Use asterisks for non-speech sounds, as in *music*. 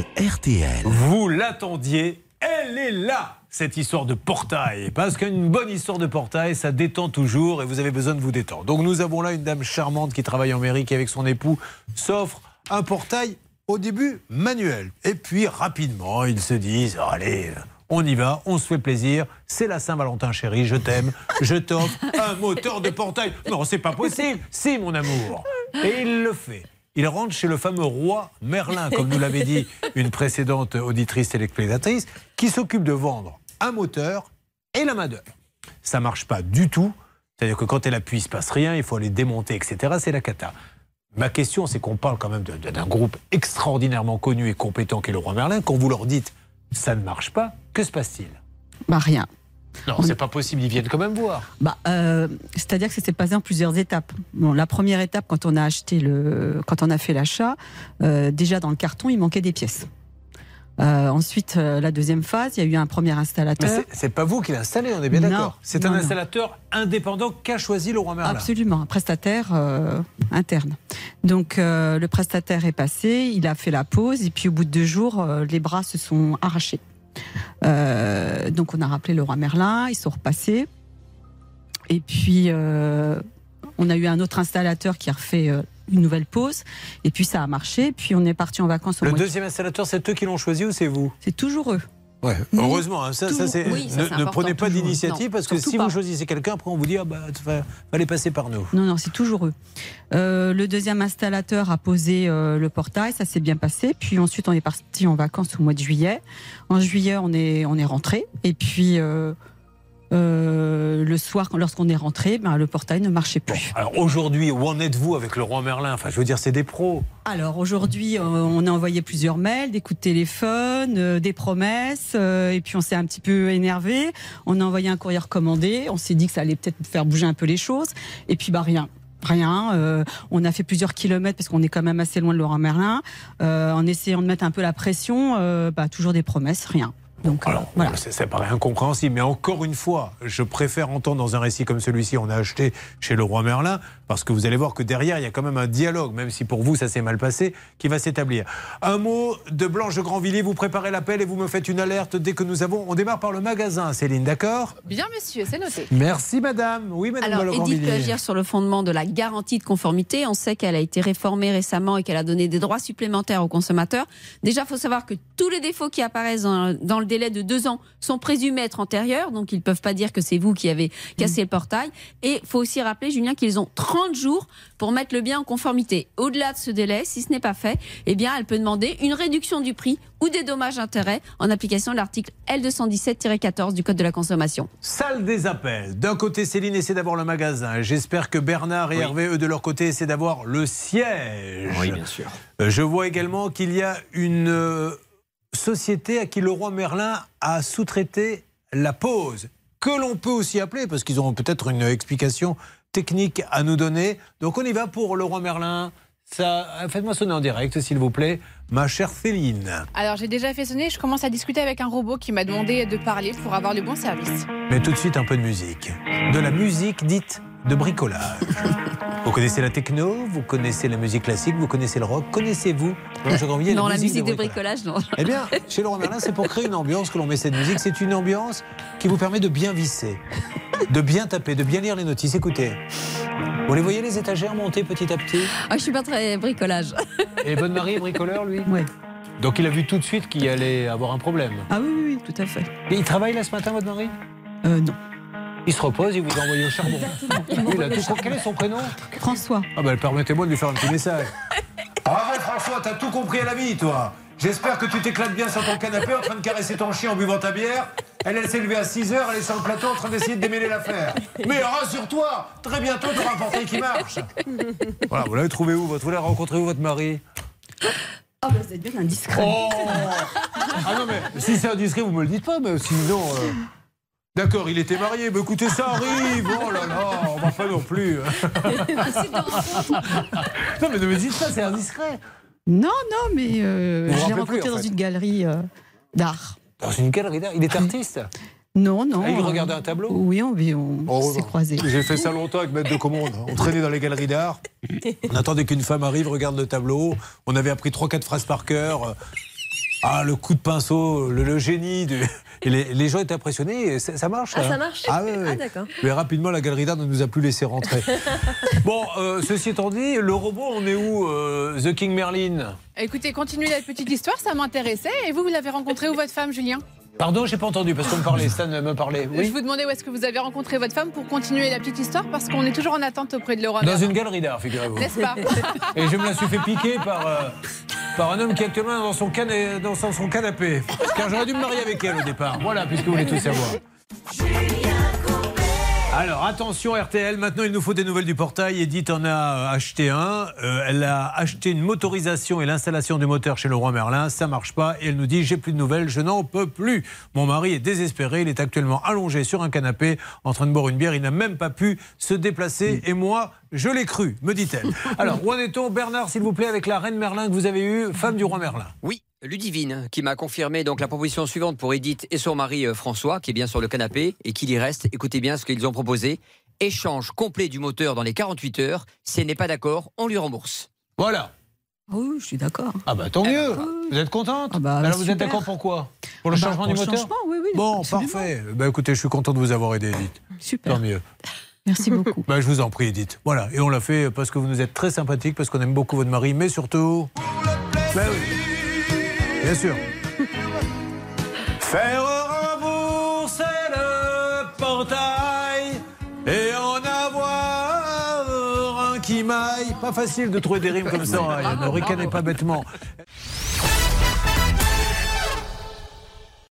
RTL. Vous l'attendiez, elle est là cette histoire de portail. Parce qu'une bonne histoire de portail, ça détend toujours et vous avez besoin de vous détendre. Donc nous avons là une dame charmante qui travaille en mairie qui avec son époux s'offre un portail au début manuel. Et puis rapidement, ils se disent, allez, on y va, on se fait plaisir. C'est la Saint-Valentin, chérie, je t'aime, je t'offre un moteur de portail. Non, c'est pas possible. Si, mon amour. Et il le fait. Il rentre chez le fameux roi Merlin, comme nous l'avait dit *laughs* une précédente auditrice téléspectatrice, qui s'occupe de vendre un moteur et la main d'œuvre. Ça marche pas du tout. C'est-à-dire que quand elle appuie, il se passe rien, il faut aller démonter, etc. C'est la cata. Ma question, c'est qu'on parle quand même d'un groupe extraordinairement connu et compétent qu'est le roi Merlin. Quand vous leur dites ça ne marche pas, que se passe-t-il? Bah rien. Non, c'est pas possible, ils viennent quand même voir. Bah, euh, c'est-à-dire que ça s'est passé en plusieurs étapes. Bon, la première étape, quand on a acheté le, quand on a fait l'achat, euh, déjà dans le carton, il manquait des pièces. Euh, ensuite, euh, la deuxième phase, il y a eu un premier installateur. c'est- c'est pas vous qui l'installez, on est bien Non, d'accord. C'est un non. installateur indépendant qu'a choisi le roi Merlin. Absolument, un prestataire euh, interne. Donc le prestataire est passé, il a fait la pause et puis au bout de deux jours, les bras se sont arrachés. Euh, donc on a rappelé le roi Merlin, ils sont repassés. Et puis euh, on a eu un autre installateur qui a refait euh, une nouvelle pause. Et puis ça a marché. Puis on est parti en vacances au Le mois de- deuxième installateur, c'est eux qui l'ont choisi ou c'est vous? C'est toujours eux. Ouais, heureusement, hein, ça, ça, c'est. oui, ça, ne, prenez pas d'initiative parce que si pas. vous choisissez quelqu'un, après on vous dit ah bah fa- fallait passer par nous. Non, non, c'est toujours eux. Euh, le deuxième installateur a posé euh, le portail, ça s'est bien passé. Puis ensuite, on est parti en vacances au mois de juillet. En juillet, on est, on est rentré. Et puis, euh, euh, le soir, lorsqu'on est rentré, ben, le portail ne marchait Bon, plus. alors aujourd'hui, où en êtes-vous avec le roi Merlin? Enfin, je veux dire, c'est des pros. Alors aujourd'hui, euh, on a envoyé plusieurs mails, des coups de téléphone, euh, des promesses, et puis on s'est un petit peu énervé. On a envoyé un courrier recommandé. On s'est dit que ça allait peut-être faire bouger un peu les choses. Et puis bah rien. Rien. euh, on a fait plusieurs kilomètres parce qu'on est quand même assez loin de Laurent Merlin. Euh, en essayant de mettre un peu la pression, euh, bah, toujours des promesses, rien. Donc euh, Alors, voilà. ça, ça paraît incompréhensible, mais encore une fois, je préfère entendre dans un récit comme celui-ci, on a acheté chez le roi Merlin, parce que vous allez voir que derrière, il y a quand même un dialogue, même si pour vous ça s'est mal passé, qui va s'établir. Un mot de Blanche de Grandvilliers, vous préparez l'appel et vous me faites une alerte dès que nous avons. On démarre par le magasin, Céline, d'accord? Bien, monsieur, c'est noté. Merci, madame. Oui, madame Alors, Edith peut agir sur le fondement de la garantie de conformité. On sait qu'elle a été réformée récemment et qu'elle a donné des droits supplémentaires aux consommateurs. Déjà, il faut savoir que tous les défauts qui apparaissent dans, dans le délai de deux ans sont présumés être antérieurs, donc ils ne peuvent pas dire que c'est vous qui avez cassé le portail. Et il faut aussi rappeler, Julien, qu'ils ont 30 jours pour mettre le bien en conformité. Au-delà de ce délai, si ce n'est pas fait, eh bien, elle peut demander une réduction du prix ou des dommages-intérêts en application de l'article L217-14 du Code de la consommation. Salle des appels. D'un côté, Céline essaie d'avoir le magasin. J'espère que Bernard et Hervé, eux, de leur côté, essaient d'avoir le siège. Oui, bien sûr. Euh, Je vois également qu'il y a une euh, société à qui le roi Merlin a sous-traité la pause, que l'on peut aussi appeler, parce qu'ils auront peut-être une explication technique à nous donner. Donc on y va pour le roi Merlin. Ça, faites-moi sonner en direct, s'il vous plaît, ma chère Céline. Alors j'ai déjà fait sonner, je commence à discuter avec un robot qui m'a demandé de parler pour avoir le bon service. Mais tout de suite un peu de musique. De la musique dite de bricolage. Vous connaissez la techno, vous connaissez la musique classique, vous connaissez le rock. Connaissez-vous de non, la musique de bricolage, non. Eh bien, chez Laurent Merlin, c'est pour créer une ambiance que l'on met cette musique. C'est une ambiance qui vous permet de bien visser, de bien taper, de bien lire les notices. Écoutez. Vous les voyez les étagères monter petit à petit? Ah, je suis pas très bricolage. *laughs* Et bonne Marie est bricoleur, lui? Ouais. Donc il a vu tout de suite qu'il allait avoir un problème. Ah oui, oui, oui, tout à fait. Et il travaille là ce matin, votre mari Euh, non. Il se repose, il vous a envoyé au charbon. Oui, il a tout compris. Quel est son prénom François. Ah ben permettez-moi de lui faire un petit message. *laughs* Bravo François, t'as tout compris à la vie, toi. J'espère que tu t'éclates bien sur ton canapé en train de caresser ton chien en buvant ta bière. Elle, elle s'est levée à 6 heures, elle est sur le plateau en train d'essayer de démêler l'affaire. Mais rassure-toi, très bientôt tu auras un portail qui marche. Voilà, vous l'avez trouvé où votre Vous l'avez rencontré où votre mari? Oh, bah, vous êtes bien indiscret. Oh Ah non mais si c'est indiscret, vous me le dites pas, mais sinon. euh, D'accord, il était marié. Mais écoutez, ça arrive. Oh là là, on va pas non plus. *laughs* non mais ne me dites pas, c'est indiscret. Non, non, mais euh, Vous vous je l'ai rappelez rencontré plus, en dans fait. une galerie euh, d'art. Dans une galerie d'art. Il est artiste. *laughs* Non, non. Ah, il euh, regardait un tableau Oui, on, on Oh, s'est non. croisés. J'ai fait ça longtemps avec Maître de Commande. On traînait dans les galeries d'art. On attendait qu'une femme arrive, regarde le tableau. On avait appris trois, quatre phrases par cœur. Ah, le coup de pinceau, le, le génie. De... *laughs* Et les, les gens étaient impressionnés. et ça, ça marche. Ah, hein ça marche Ah, ouais, ouais. Ah, d'accord. Mais rapidement, la galerie d'art ne nous a plus laissé rentrer. *laughs* bon, euh, ceci étant dit, le robot, on est où euh, The King Merlin? Écoutez, continuez la petite histoire, ça m'intéressait. Et vous, vous l'avez rencontré où votre femme, Julien? Pardon, j'ai pas entendu parce qu'on me parlait. Stan me parlait. Je vous demandais où est-ce que vous avez rencontré votre femme pour continuer la petite histoire parce qu'on est toujours en attente auprès de Laura Dans une galerie d'art, figurez-vous. N'est-ce pas? Et je me la suis fait piquer par, euh, par un homme qui est actuellement dans son, canapé. Car j'aurais dû me marier avec elle au départ. Voilà, puisque vous voulez tout savoir. Alors attention RTL, maintenant il nous faut des nouvelles du portail. Edith en a acheté un. Euh, elle a acheté une motorisation et l'installation du moteur chez le roi Merlin. Ça marche pas et elle nous dit j'ai plus de nouvelles, je n'en peux plus. Mon mari est désespéré, il est actuellement allongé sur un canapé en train de boire une bière. Il n'a même pas pu se déplacer et moi je l'ai cru, me dit-elle. *laughs* Alors où en est-on Bernard s'il vous plaît avec la reine Merlin que vous avez eue, femme du roi Merlin? Oui, Ludivine, qui m'a confirmé donc la proposition suivante pour Edith et son mari euh, François, qui est bien sur le canapé et qu'il y reste. Écoutez bien ce qu'ils ont proposé. Échange complet du moteur dans les 48 heures. Si elle n'est pas d'accord, on lui rembourse. Voilà. Ah oui, je suis d'accord. Ah bah tant mieux. Vous êtes contente Ah bah, Alors vous êtes d'accord pour quoi Pour le Ah bah, changement pour du le moteur changement, oui, oui, Bon, absolument. parfait. Bah écoutez, je suis content de vous avoir aidé, Edith. Super. Tant mieux. Merci beaucoup. *laughs* Bah, je vous en prie, Edith. Voilà. Et on l'a fait parce que vous nous êtes très sympathique, parce qu'on aime beaucoup votre mari, mais surtout. Bah oui. Bien sûr. Faire rembourser le portail et en avoir un qui maille. Pas facile de trouver des rimes comme ça. hein. Ne ricanez pas bêtement.